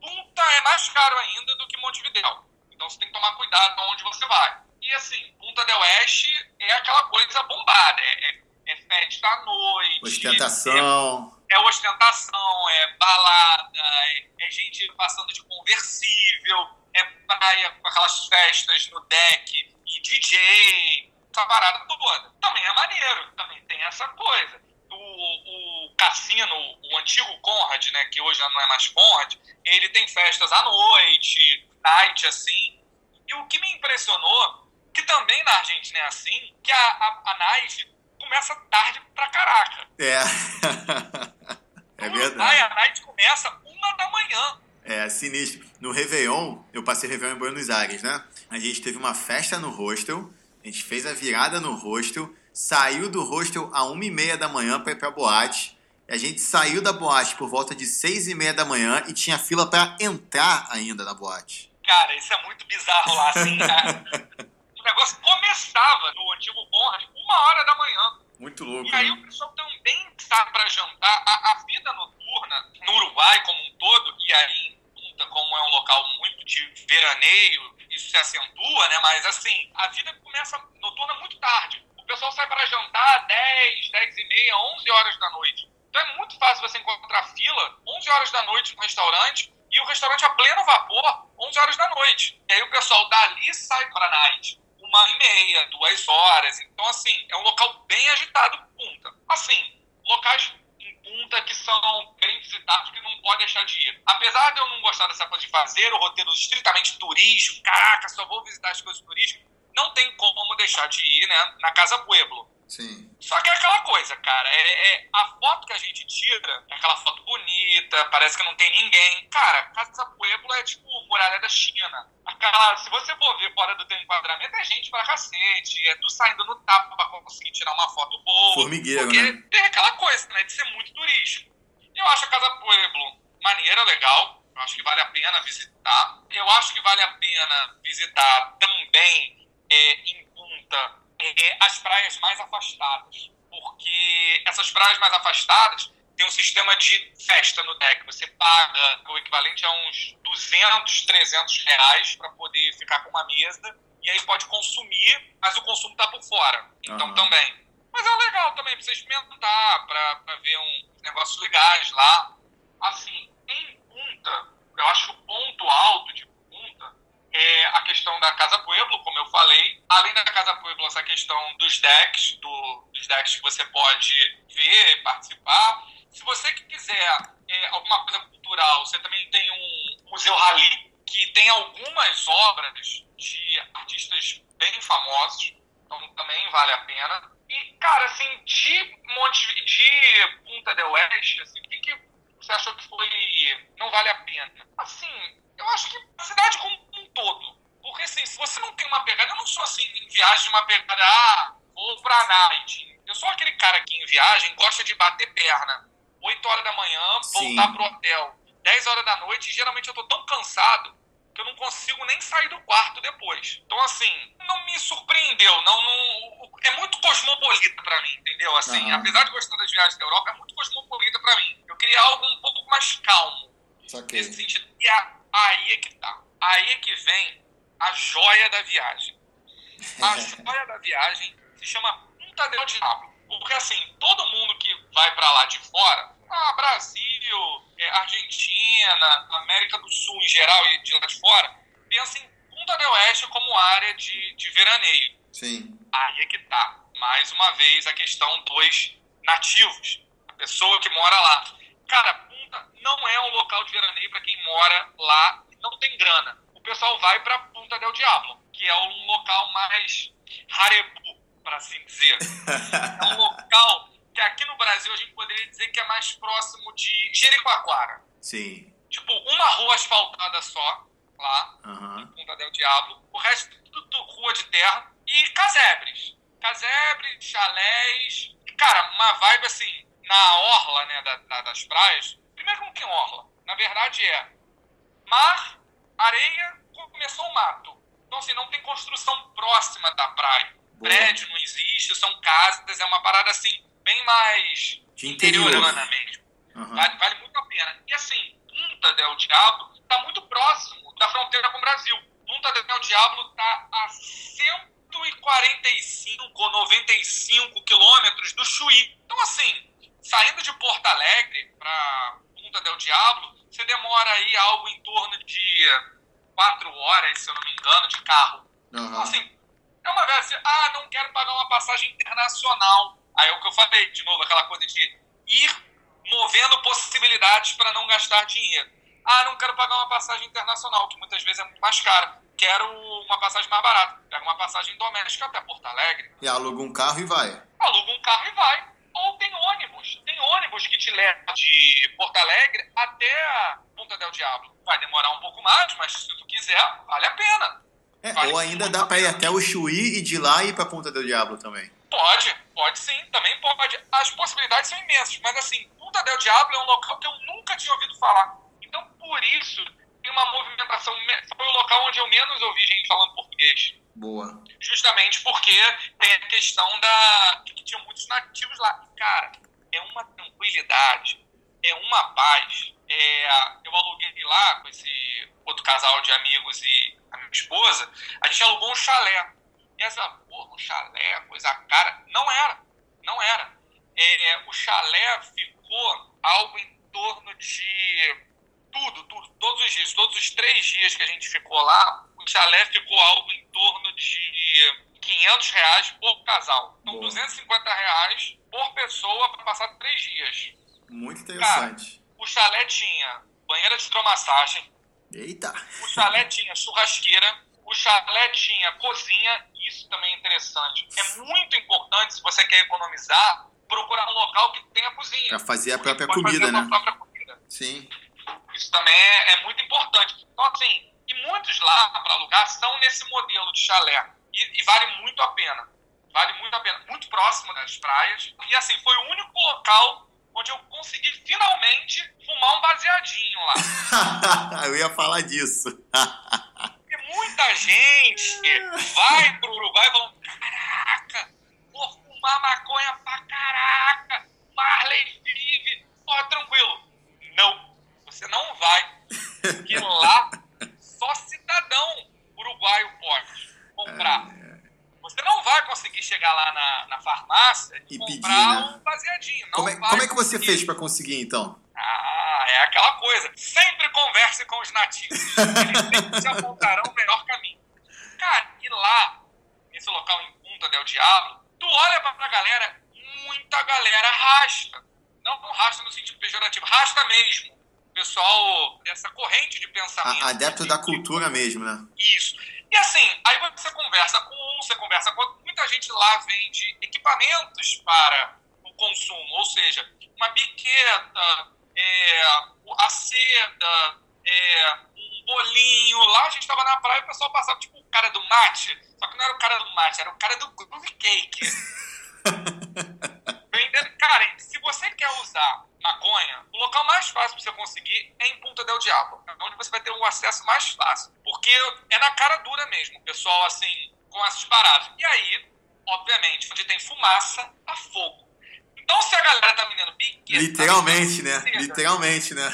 Punta é mais caro ainda do que Montevidéu. Então você tem que tomar cuidado onde você vai. E assim, Punta del Oeste é aquela coisa bombada. É, é, é festa à noite. Ostentação. É, é ostentação, é balada, é, é gente passando de conversível, é praia com aquelas festas no deck e DJ, essa parada toda. Também é maneiro, também tem essa coisa. O, o cassino, o antigo Conrad, né, que hoje não é mais Conrad, ele tem festas à noite, night assim. E o que me impressionou, que também na Argentina é assim, que a, a, a night começa tarde pra caraca. É. é verdade. a night começa uma da manhã. É sinistro. No Réveillon, eu passei Réveillon em Buenos Aires, né? A gente teve uma festa no hostel, a gente fez a virada no hostel, saiu do hostel a uma e meia da manhã pra ir pra boate. E a gente saiu da boate por volta de seis e meia da manhã e tinha fila pra entrar ainda na boate. Cara, isso é muito bizarro lá, assim. né? o negócio começava no antigo Conrad uma hora da manhã. Muito louco. E aí né? o pessoal também sai para jantar. A, a vida noturna no Uruguai como um todo, e aí como é um local muito de veraneio, isso se acentua, né? Mas assim, a vida começa noturna muito tarde. O pessoal sai para jantar 10, 10 e meia, 11 horas da noite. Então é muito fácil você encontrar fila 11 horas da noite no restaurante e o restaurante a pleno vapor 11 horas da noite. E aí o pessoal dali sai para night uma e meia, duas horas. Então, assim, é um local bem agitado, Punta. Assim, locais em Punta que são bem visitados que não pode deixar de ir. Apesar de eu não gostar dessa coisa de fazer o roteiro estritamente turístico, caraca, só vou visitar as coisas turísticas, não tem como deixar de ir, né, na Casa Pueblo. Sim. Só que é aquela coisa, cara, é, é- a foto que a gente tira, é aquela foto bonita, parece que não tem ninguém. Cara, Casa Pueblo é tipo muralha da China. Aquela, se você for ver fora do teu enquadramento, é gente pra cacete, é tu saindo no tapa pra conseguir tirar uma foto boa. Formigueiro, porque né? tem aquela coisa, né, de ser muito turístico. Eu acho a Casa Pueblo maneira, legal. Eu acho que vale a pena visitar. Eu acho que vale a pena visitar também é, em Punta é, as praias mais afastadas. Porque essas praias mais afastadas tem um sistema de festa no deck. Você paga o equivalente a uns 200, 300 reais para poder ficar com uma mesa e aí pode consumir, mas o consumo tá por fora. Então Aham. também. Mas é legal também pra você experimentar, pra ver uns negócios legais lá. Assim, em Punta, eu acho que o ponto alto de é a questão da Casa Pueblo, como eu falei. Além da Casa Pueblo, essa questão dos decks, do- dos decks que você pode ver, participar. Se você quiser é, alguma coisa cultural, você também tem um Museu Rally, que tem algumas obras de artistas bem famosos, então também vale a pena. E, cara, assim, de Monte, de Punta del Oeste, assim, o que, que você achou que foi não vale a pena? Assim, eu acho que a cidade como um todo. Porque, assim, se você não tem uma pegada, eu não sou assim em viagem de uma pegada, ah, vou pra night. Eu sou aquele cara que em viagem gosta de bater perna. 8 horas da manhã, Sim. voltar pro hotel. 10 horas da noite, e geralmente eu tô tão cansado que eu não consigo nem sair do quarto depois. Então, assim, não me surpreendeu. Não, não- é muito cosmopolita pra mim, entendeu? Assim, Aham. apesar de gostar das viagens da Europa, é muito cosmopolita pra mim. Eu queria algo um pouco mais calmo Saquei. nesse sentido. E a- aí é que tá. Aí é que vem a joia da viagem. A joia da viagem se chama Punta del Diablo. Porque, assim, todo mundo que vai pra lá de fora, ah, Brasil, é, Argentina, América do Sul em geral e de lá de fora, pensa em Punta del Oeste como área de, de veraneio. Sim. Aí é que tá. Mais uma vez a questão dos nativos. A pessoa que mora lá. Cara, não é um local de veraneio para quem mora lá e não tem grana. O pessoal vai para Punta del Diablo, que é um local mais harebu, para assim dizer. É um local que aqui no Brasil a gente poderia dizer que é mais próximo de Jericoacoara. Sim. Tipo, uma rua asfaltada só, lá, Aham. Punta del Diablo. O resto tudo, tudo rua de terra. E casebres. Casebres, chalés. Cara, uma vibe assim, na orla, né, da- da- das praias. Primeiro não tem orla. Na verdade é mar, areia, começou o mato. Então, assim, não tem construção próxima da praia. Boa. Prédio não existe, são casas, é uma parada assim, bem mais De interior. interiorana mesmo. Aham. Vale, vale muito a pena. E assim, Punta del Diablo está muito próximo da fronteira com o Brasil. Punta del Diablo está a 145 ou 95 quilômetros do Chuí. Então, assim, saindo de Porto Alegre para Punta del Diablo, você demora aí algo em torno de 4 horas, se eu não me engano, de carro. Então, Aham. assim, é uma vez assim, ah, não quero pagar uma passagem internacional. Aí é o que eu falei, de novo, aquela coisa de ir movendo possibilidades para não gastar dinheiro. Ah, não quero pagar uma passagem internacional, que muitas vezes é muito mais cara. Quero uma passagem mais barata. Pega uma passagem doméstica até Porto Alegre, E aluga um carro e vai. aluga um carro e vai. Ou tem ônibus. Tem ônibus que te leva de Porto Alegre até Punta del Diablo. Vai demorar um pouco mais, mas se tu quiser, vale a pena. É, Vale ou ainda dá a pra ir até o Chuí e de lá ir pra Ponta do Diablo também. Pode, pode sim, também pode. As possibilidades são imensas, mas assim, Punta del Diablo é um local que eu nunca tinha ouvido falar. Então, por isso, uma movimentação. me- Foi o local onde eu menos ouvi gente falando português. Boa. Justamente porque tem a questão da. que tinham muitos nativos lá. E, cara, é uma tranquilidade, é uma paz. É, eu aluguei lá com esse outro casal de amigos e a minha esposa, a gente alugou um chalé. E essa, porra, um chalé, coisa cara. Não era, não era. É, o chalé ficou algo em torno de tudo, tudo, todos os dias, todos os três dias que a gente ficou lá, o chalé ficou algo em torno de 500 reais por casal. Então, Boa. 250 reais por pessoa para passar três dias. Muito interessante. O chalé tinha banheira de hidromassagem, Eita. o chalé tinha churrasqueira, o chalé tinha cozinha, isso também é interessante. É muito importante, se você quer economizar, procurar um local que tenha cozinha. Pra fazer a própria comida, fazer a né? própria comida. Sim. Isso também é, é muito importante. Então, assim, e muitos lá para alugar são nesse modelo de chalé. E, e vale muito a pena. Vale muito a pena. Muito próximo das praias. E, assim, foi o único local onde eu consegui finalmente fumar um baseadinho lá. Eu ia falar disso. Muita gente vai pro Uruguai falando: caraca, fumar maconha pra caraca, Marley vive, pô, tranquilo. Você não vai. Porque lá só cidadão uruguaio pode comprar. Você não vai conseguir chegar lá na, na farmácia e, E comprar pedir, né? um baseadinho. Não Como é, como é que você fez pra conseguir, então? Ah, é aquela coisa. Sempre converse com os nativos. Eles sempre te apontarão o melhor caminho. Cara, e lá, nesse local em Punta del Diablo, tu olha pra galera, muita galera rasta. Não rasta no sentido pejorativo, rasta mesmo. Pessoal dessa corrente de pensamento. Adepto da cultura mesmo, né? Isso. E assim, aí você conversa com um, você conversa com outro. Muita gente lá vende equipamentos para o consumo, ou seja, uma biqueta, é, a seda, é, um bolinho. Lá a gente estava na praia e o pessoal passava tipo o cara do mate, só que não era o cara do mate, era o cara do groove cake. Vendendo. Cara, se você quer usar maconha, o local mais fácil pra você conseguir é em Punta del Diablo. É onde você vai ter um acesso mais fácil. Porque é na cara dura mesmo. O pessoal, assim, com essas paradas. E aí, obviamente, onde tem fumaça, há fogo. Então, se a galera tá vendendo biqueta... Literalmente, né? seda, Literalmente, né?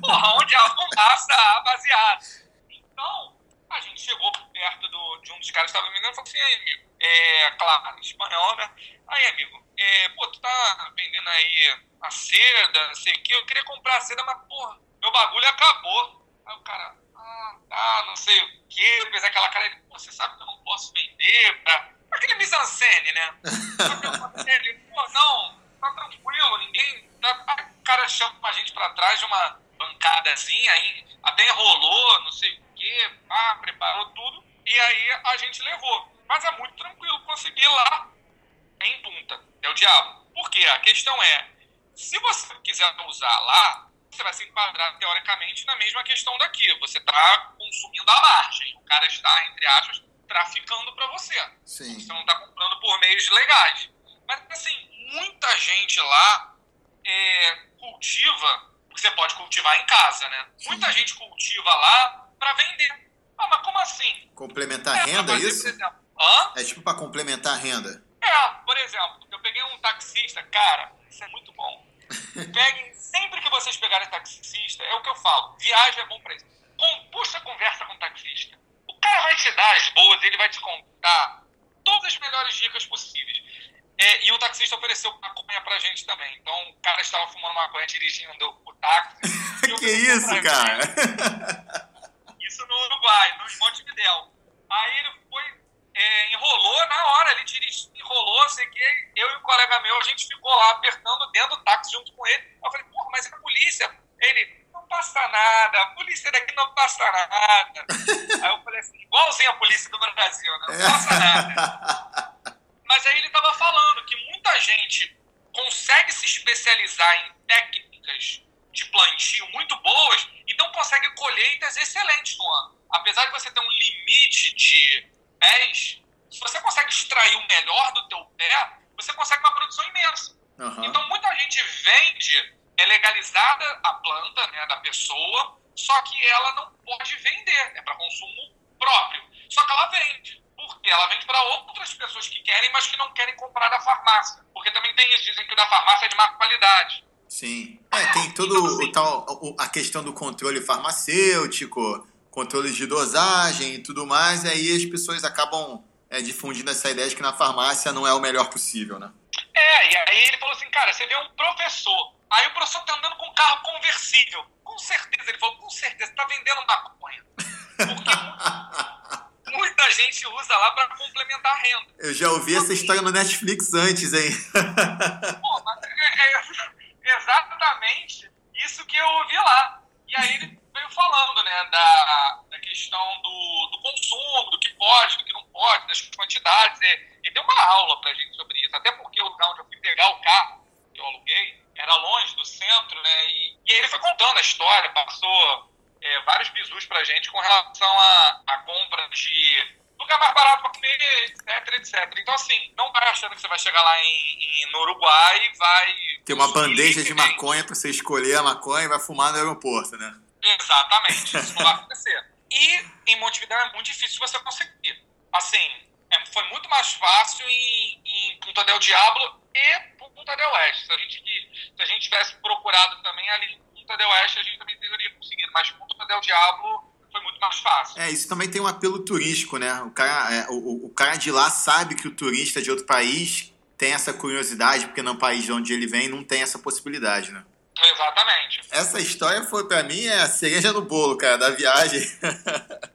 Porra, onde há fumaça, há baseado. Então, a gente chegou perto do, de um dos caras que estava vendendo e falou assim, aí, amigo, é, claro, em espanhol, né? Aí, amigo, é, pô, tu tá vendendo aí a seda, não sei o que, eu queria comprar a seda, mas, porra, meu bagulho acabou. Aí o cara, ah, tá, não sei o que, fez aquela cara, ele, pô, você sabe que eu não posso vender pra... Aquele mise-en-scène, né? Ele, pô, não, tá tranquilo, ninguém... Tá... O cara chama a gente pra trás de uma bancadazinha, aí até enrolou, não sei o que, pá, preparou tudo, e aí a gente levou. Mas é muito tranquilo conseguir lá em Punta, é o diabo. Por quê? A questão é, se você quiser usar lá, você vai se enquadrar teoricamente na mesma questão daqui. Você está consumindo a margem. O cara está, entre aspas, traficando para você. Sim. Você não está comprando por meios legais. Mas, assim, muita gente lá é, cultiva, porque você pode cultivar em casa, né? Sim. Muita gente cultiva lá para vender. Ah, mas como assim? Complementar pra renda, fazer, isso? exemplo? É tipo pra complementar a renda. É, por exemplo, eu peguei um taxista, cara, isso é muito bom. Peguem, sempre que vocês pegarem taxista, é o que eu falo, viagem é bom pra isso. Com, puxa conversa com o taxista. O cara vai te dar as boas, ele vai te contar todas as melhores dicas possíveis. É, e o taxista ofereceu maconha pra gente também. Então o cara estava fumando maconha dirigindo o táxi. Que isso, cara? isso no Uruguai, no Montevidéu. Aí ele foi, é, enrolou na hora, ele dirigiu, enrolou, sei que eu e o colega meu, a gente ficou lá apertando dentro do táxi junto com ele. Eu falei, porra, mas é a polícia. Ele, não passa nada, a polícia daqui não passa nada. Aí eu falei assim, igualzinho a polícia do Brasil, né? não passa nada. Mas aí ele estava falando que muita gente consegue se especializar em técnicas de plantio muito boas, então consegue colheitas excelentes no ano. Apesar de você ter um limite de pés, se você consegue extrair o melhor do teu pé, você consegue uma produção imensa. Aham. Então muita gente vende, é legalizada a planta né, da pessoa, só que ela não pode vender, é para consumo próprio. Só que ela vende. Por quê? Ela vende para outras pessoas que querem, mas que não querem comprar da farmácia. Porque também tem isso, dizem que o da farmácia é de má qualidade. Sim. É, tem todo o tal, o- a questão do controle farmacêutico, controle de dosagem e tudo mais, e aí as pessoas acabam é, difundindo essa ideia de que na farmácia não é o melhor possível, né? É, e aí ele falou assim, cara, você vê um professor, aí o professor tá andando com um carro conversível. Com certeza, ele falou, com certeza, tá vendendo maconha. Porque muita gente usa lá para complementar a renda. Eu já ouvi essa história no Netflix antes, hein? Pô, mas é, é exatamente isso que eu ouvi lá. E aí ele veio falando, né, da, da questão do, do consumo, do que pode, do que não pode, das quantidades. E, deu uma aula pra gente sobre isso. Até porque o lugar onde eu fui pegar o carro que eu aluguei era longe do centro, né? E, e ele foi contando a história, passou é, vários bisus pra gente com relação à à compra de lugar mais barato para comer, etc, etc. Então, assim, não vai achando que você vai chegar lá em, em- no Uruguai e vai... Tem uma bandeja de maconha pra você escolher a maconha e vai fumar no aeroporto, né? Exatamente, isso não vai acontecer. E em Montevideo é muito difícil você conseguir. Assim, é- foi muito mais fácil em, em Punta del Diablo e Punta del Oeste. Se a gente, se a gente tivesse procurado também ali em Punta del Oeste, a gente também teria conseguido, mas Punta del Diablo foi muito mais fácil. É, isso também tem um apelo turístico, né? O cara, é, o, o cara de lá sabe que o turista de outro país tem essa curiosidade, porque no país de onde ele vem não tem essa possibilidade, né? Exatamente. Essa história foi, para mim, é a cereja no bolo, cara, da viagem.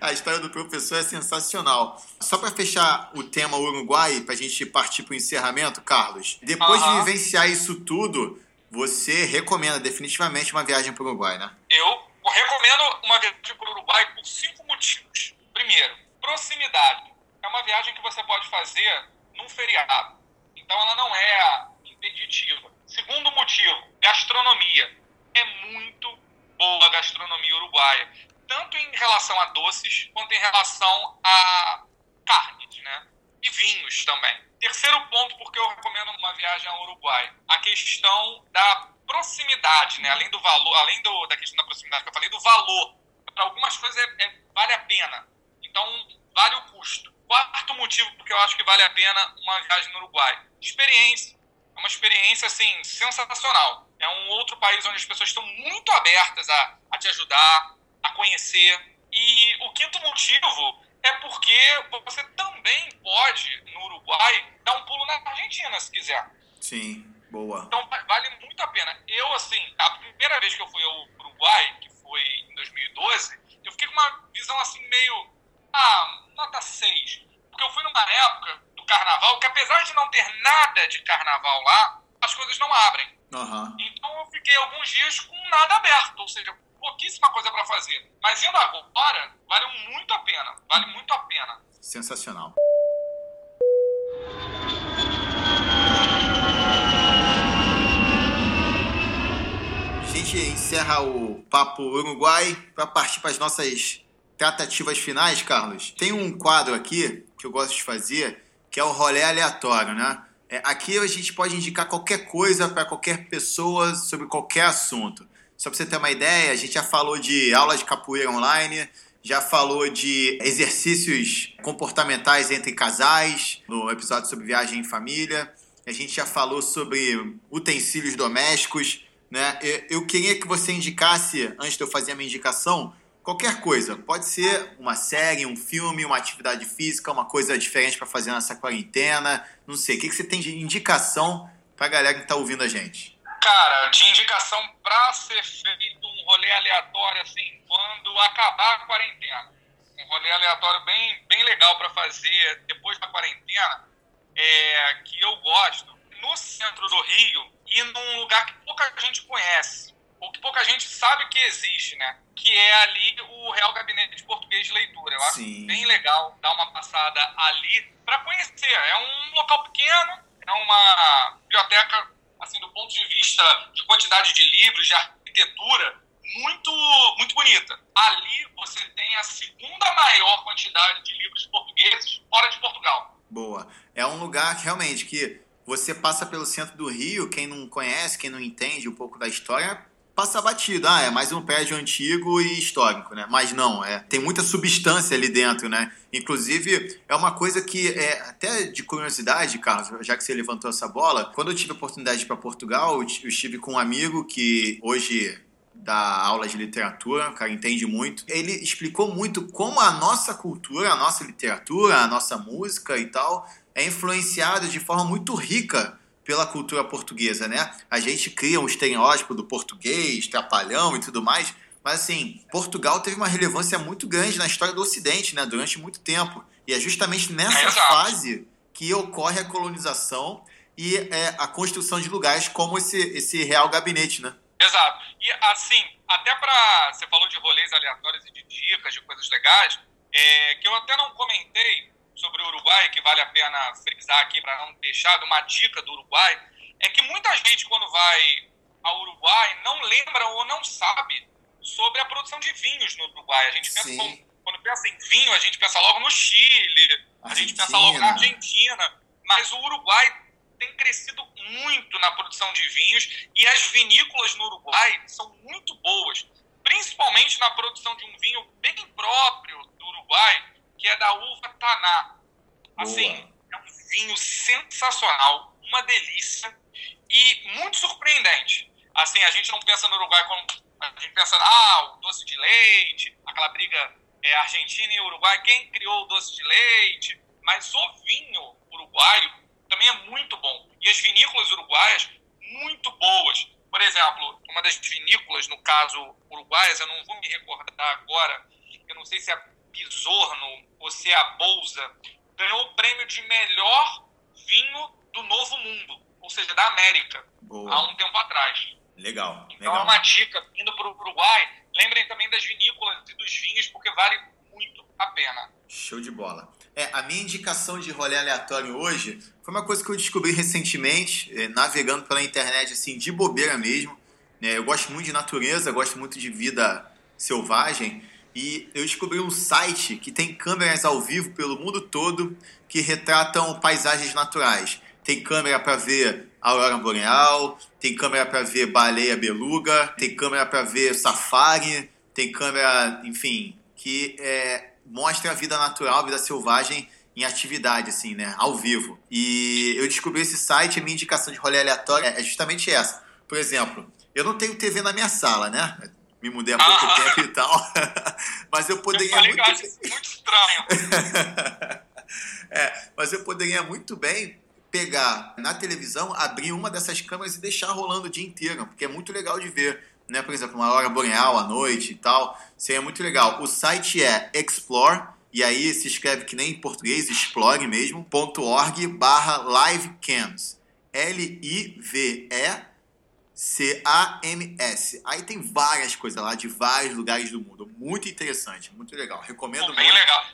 a história do professor é sensacional. Só para fechar o tema Uruguai, para a gente partir para o encerramento, Carlos, depois de vivenciar isso tudo, você recomenda definitivamente uma viagem para o Uruguai, né? Eu recomendo uma viagem para o Uruguai por cinco motivos. Primeiro, proximidade. É uma viagem que você pode fazer num feriado. Então ela não é impeditiva. Segundo motivo, gastronomia. É muito boa a gastronomia uruguaia, tanto em relação a doces quanto em relação a carnes, né? E vinhos também. Terceiro ponto, porque eu recomendo uma viagem ao Uruguai, a questão da proximidade, né? Além do valor, além do, da questão da proximidade que eu falei, do valor. Para algumas coisas é, é, vale a pena. Então, vale o custo. Quarto motivo porque eu acho que vale a pena uma viagem no Uruguai. Experiência. É uma experiência, assim, sensacional. É um outro país onde as pessoas estão muito abertas a, a te ajudar, a conhecer. E o quinto motivo é porque você também pode, no Uruguai, dar um pulo na Argentina, se quiser. Sim, boa. Então, vale muito a pena. Eu, assim, a primeira vez que eu fui ao Uruguai, que foi em 2012, eu fiquei com uma visão, assim, meio... Ah, nota 6. Porque eu fui numa época do carnaval que, apesar de não ter nada de carnaval lá, as coisas não abrem. Uhum. Então eu fiquei alguns dias com nada aberto, ou seja, pouquíssima coisa para fazer. Mas indo agora, vale muito a pena. Vale muito a pena. Sensacional. A gente encerra o Papo Uruguai para partir para as nossas tratativas finais, Carlos. Tem um quadro aqui que eu gosto de fazer, que é o rolê aleatório, né? É, aqui a gente pode indicar qualquer coisa para qualquer pessoa sobre qualquer assunto. Só para você ter uma ideia, a gente já falou de aula de capoeira online, já falou de exercícios comportamentais entre casais, no episódio sobre viagem em família. A gente já falou sobre utensílios domésticos, né? Eu queria que você indicasse, antes de eu fazer a minha indicação, qualquer coisa. Pode ser uma série, um filme, uma atividade física, uma coisa diferente para fazer nessa quarentena. Não sei. O que, você tem de indicação para a galera que está ouvindo a gente? Cara, de indicação para ser feito um rolê aleatório, assim, quando acabar a quarentena. Um rolê aleatório bem, bem legal para fazer depois da quarentena, é, que eu gosto, no centro do Rio e num lugar que pouca gente conhece, ou que pouca gente sabe que existe, né? Que é ali o Real Gabinete de Português de Leitura. Eu acho Sim. bem legal dar uma passada ali para conhecer. É um local pequeno, é uma biblioteca assim, do ponto de vista de quantidade de livros, de arquitetura, muito, muito bonita. Ali você tem a segunda maior quantidade de livros portugueses fora de Portugal. Boa. É um lugar realmente que você passa pelo centro do Rio, quem não conhece, quem não entende um pouco da história, passa batido. Ah, é mais um prédio antigo e histórico, né? Mas não, é, tem muita substância ali dentro, né? Inclusive, é uma coisa que é até de curiosidade, Carlos, já que você levantou essa bola. Quando eu tive a oportunidade para Portugal, eu estive com um amigo que hoje dá aula de literatura, o cara entende muito. Ele explicou muito como a nossa cultura, a nossa literatura, a nossa música e tal é influenciada de forma muito rica pela cultura portuguesa, né? A gente cria um estereótipo do português, trapalhão e tudo mais, mas assim, Portugal teve uma relevância muito grande na história do Ocidente, né? Durante muito tempo. E é justamente nessa fase que ocorre a colonização e é, a construção de lugares como esse, esse Real Gabinete, né? Exato. E assim, até para você falou de rolês aleatórios e de dicas, de coisas legais, é, que eu até não comentei sobre o Uruguai, que vale a pena frisar aqui para não deixar de uma dica do Uruguai, é que muita gente quando vai ao Uruguai não lembra ou não sabe sobre a produção de vinhos no Uruguai. A gente pensa como- quando pensa em vinho, a gente pensa logo no Chile, a gente pensa logo na Argentina, mas o Uruguai tem crescido muito na produção de vinhos e as vinícolas no Uruguai são muito boas, principalmente na produção de um vinho bem próprio do Uruguai, que é da uva Taná. Assim, é um vinho sensacional, uma delícia e muito surpreendente. Assim, a gente não pensa no Uruguai como. A gente pensa, ah, o doce de leite, aquela briga é, Argentina e Uruguai, quem criou o doce de leite? Mas o vinho uruguaio também é muito bom. E as vinícolas uruguaias, muito boas. Por exemplo, uma das vinícolas, no caso uruguaias, eu não vou me recordar agora, eu não sei se é Se é a Bolsa, ganhou o prêmio de melhor vinho do Novo Mundo, ou seja, da América, Boa. há um tempo atrás. Legal, Então é legal. uma dica, indo para o Uruguai, lembrem também das vinícolas e dos vinhos, porque vale muito a pena. Show de bola. É, a minha indicação de rolê aleatório hoje foi uma coisa que eu descobri recentemente, é, navegando pela internet, assim, de bobeira mesmo. né? eu gosto muito de natureza, gosto muito de vida selvagem. E eu descobri um site que tem câmeras ao vivo pelo mundo todo que retratam paisagens naturais. Tem câmera para ver aurora boreal, tem câmera para ver baleia beluga, tem câmera para ver safari, tem câmera, enfim, que é, mostra a vida natural, a vida selvagem em atividade, assim, né? Ao vivo. E eu descobri esse site, a minha indicação de rolê aleatório é justamente essa. Por exemplo, eu não tenho TV na minha sala, né? Me mudei há pouco Ah. tempo e tal. Mas eu Eu poderia falei muito... isso muito estranho. É, mas eu poderia muito bem pegar na televisão, abrir uma dessas câmeras e deixar rolando o dia inteiro, porque é muito legal de ver, né? Por exemplo, uma hora boreal à noite e tal, seria muito legal. O site é Explore, e aí se escreve que nem em português, explore mesmo, .org barra livecams. L-I-V-E-C-A-M-S. Aí tem várias coisas lá de vários lugares do mundo. Muito interessante, muito legal. Recomendo Pô, bem muito. legal.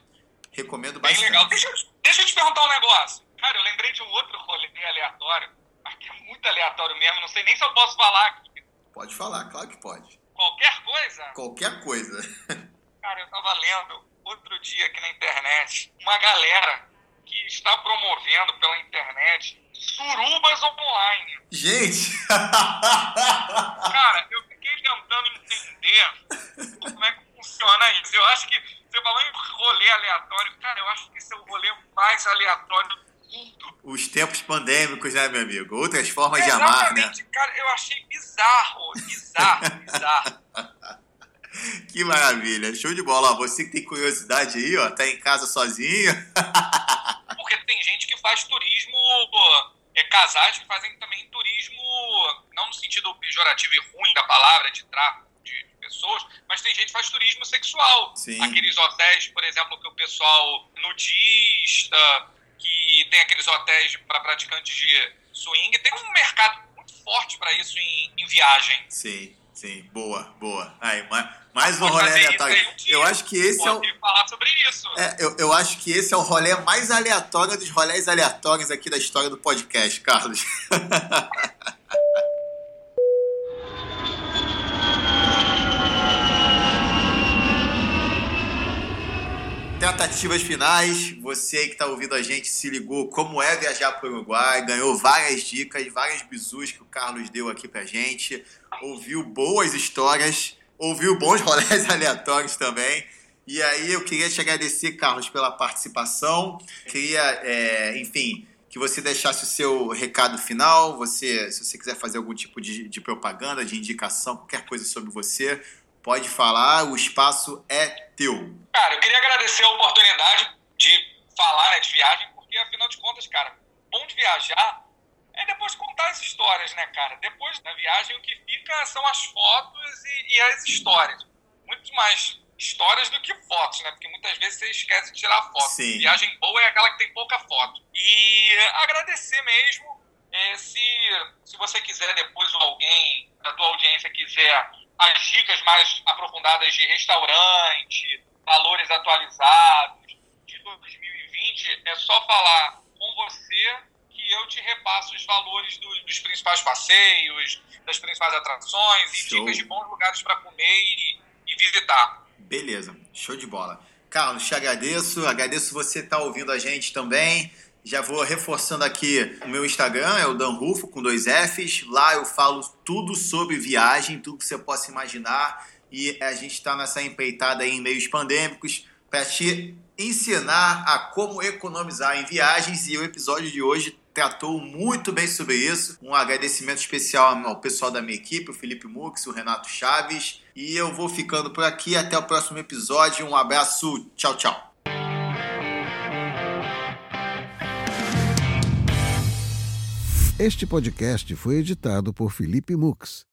Recomendo Bem bastante. legal. Deixa, eu- deixa eu te perguntar um negócio. Cara, eu lembrei de um outro rolê aleatório, mas que é muito aleatório mesmo, não sei nem se eu posso falar aqui. Pode falar, claro que pode. Qualquer coisa. Qualquer coisa. Cara, eu tava lendo outro dia aqui na internet uma galera que está promovendo pela internet surubas online. Gente! Cara, eu fiquei tentando entender como é que funciona isso. Eu acho que você falou em rolê aleatório. Cara, eu acho que esse é o rolê mais aleatório do mundo. Os tempos pandêmicos, né, meu amigo? Outras formas de amar, né? Cara, eu achei bizarro, bizarro, bizarro. Que maravilha. Show de bola. Você que tem curiosidade aí, ó, tá em casa sozinho. Porque tem gente que faz turismo, é, casais que fazem também turismo, não no sentido pejorativo e ruim da palavra, de tráfico de pessoas, mas tem gente que faz turismo sexual. Sim. Aqueles hotéis, por exemplo, que o pessoal nudista, que tem aqueles hotéis para praticantes de swing, tem um mercado muito forte para isso em, em viagem. Sim, sim. Boa, boa. Aí, mais, mais um Pode rolê aleatório. Eu acho que esse é o. Pode falar sobre isso. É, eu, eu acho que esse é o rolê mais aleatório dos rolês aleatórios aqui da história do podcast, Carlos. Tentativas finais, você aí que está ouvindo a gente se ligou como é viajar para o Uruguai, ganhou várias dicas, várias bizus que o Carlos deu aqui pra gente, ouviu boas histórias, ouviu bons rolês aleatórios também. E aí eu queria te agradecer, Carlos, pela participação. Queria, é, enfim, que você deixasse o seu recado final. Você, se você quiser fazer algum tipo de, de propaganda, de indicação, qualquer coisa sobre você, pode falar. O espaço é teu. Cara, eu queria agradecer a oportunidade de falar né, de viagem, porque afinal de contas, cara, bom de viajar é depois contar as histórias, né, cara? Depois da viagem, o que fica são as fotos e, e as histórias. Muito mais histórias do que fotos, né? Porque muitas vezes você esquece de tirar foto. Sim. Viagem boa é aquela que tem pouca foto. E agradecer mesmo. eh, se, se você quiser depois ou alguém da tua audiência quiser as dicas mais aprofundadas de restaurante, valores atualizados de 2020, é só falar com você eu te repasso os valores do- dos principais passeios, das principais atrações e Show. dicas de bons lugares para comer e, e visitar. Beleza, show de bola. Carlos, te agradeço, agradeço você estar ouvindo a gente também. Já vou reforçando aqui o meu Instagram, é o Dan Rufo, com dois Fs. Lá eu falo tudo sobre viagem, tudo que você possa imaginar. E a gente está nessa empreitada aí em meios pandêmicos para te ensinar a como economizar em viagens e o episódio de hoje tratou muito bem sobre isso. Um agradecimento especial ao pessoal da minha equipe, o Felipe Mux, o Renato Chaves. E eu vou ficando por aqui. Até o próximo episódio. Um abraço. Tchau, tchau. Este podcast foi editado por Felipe Mux.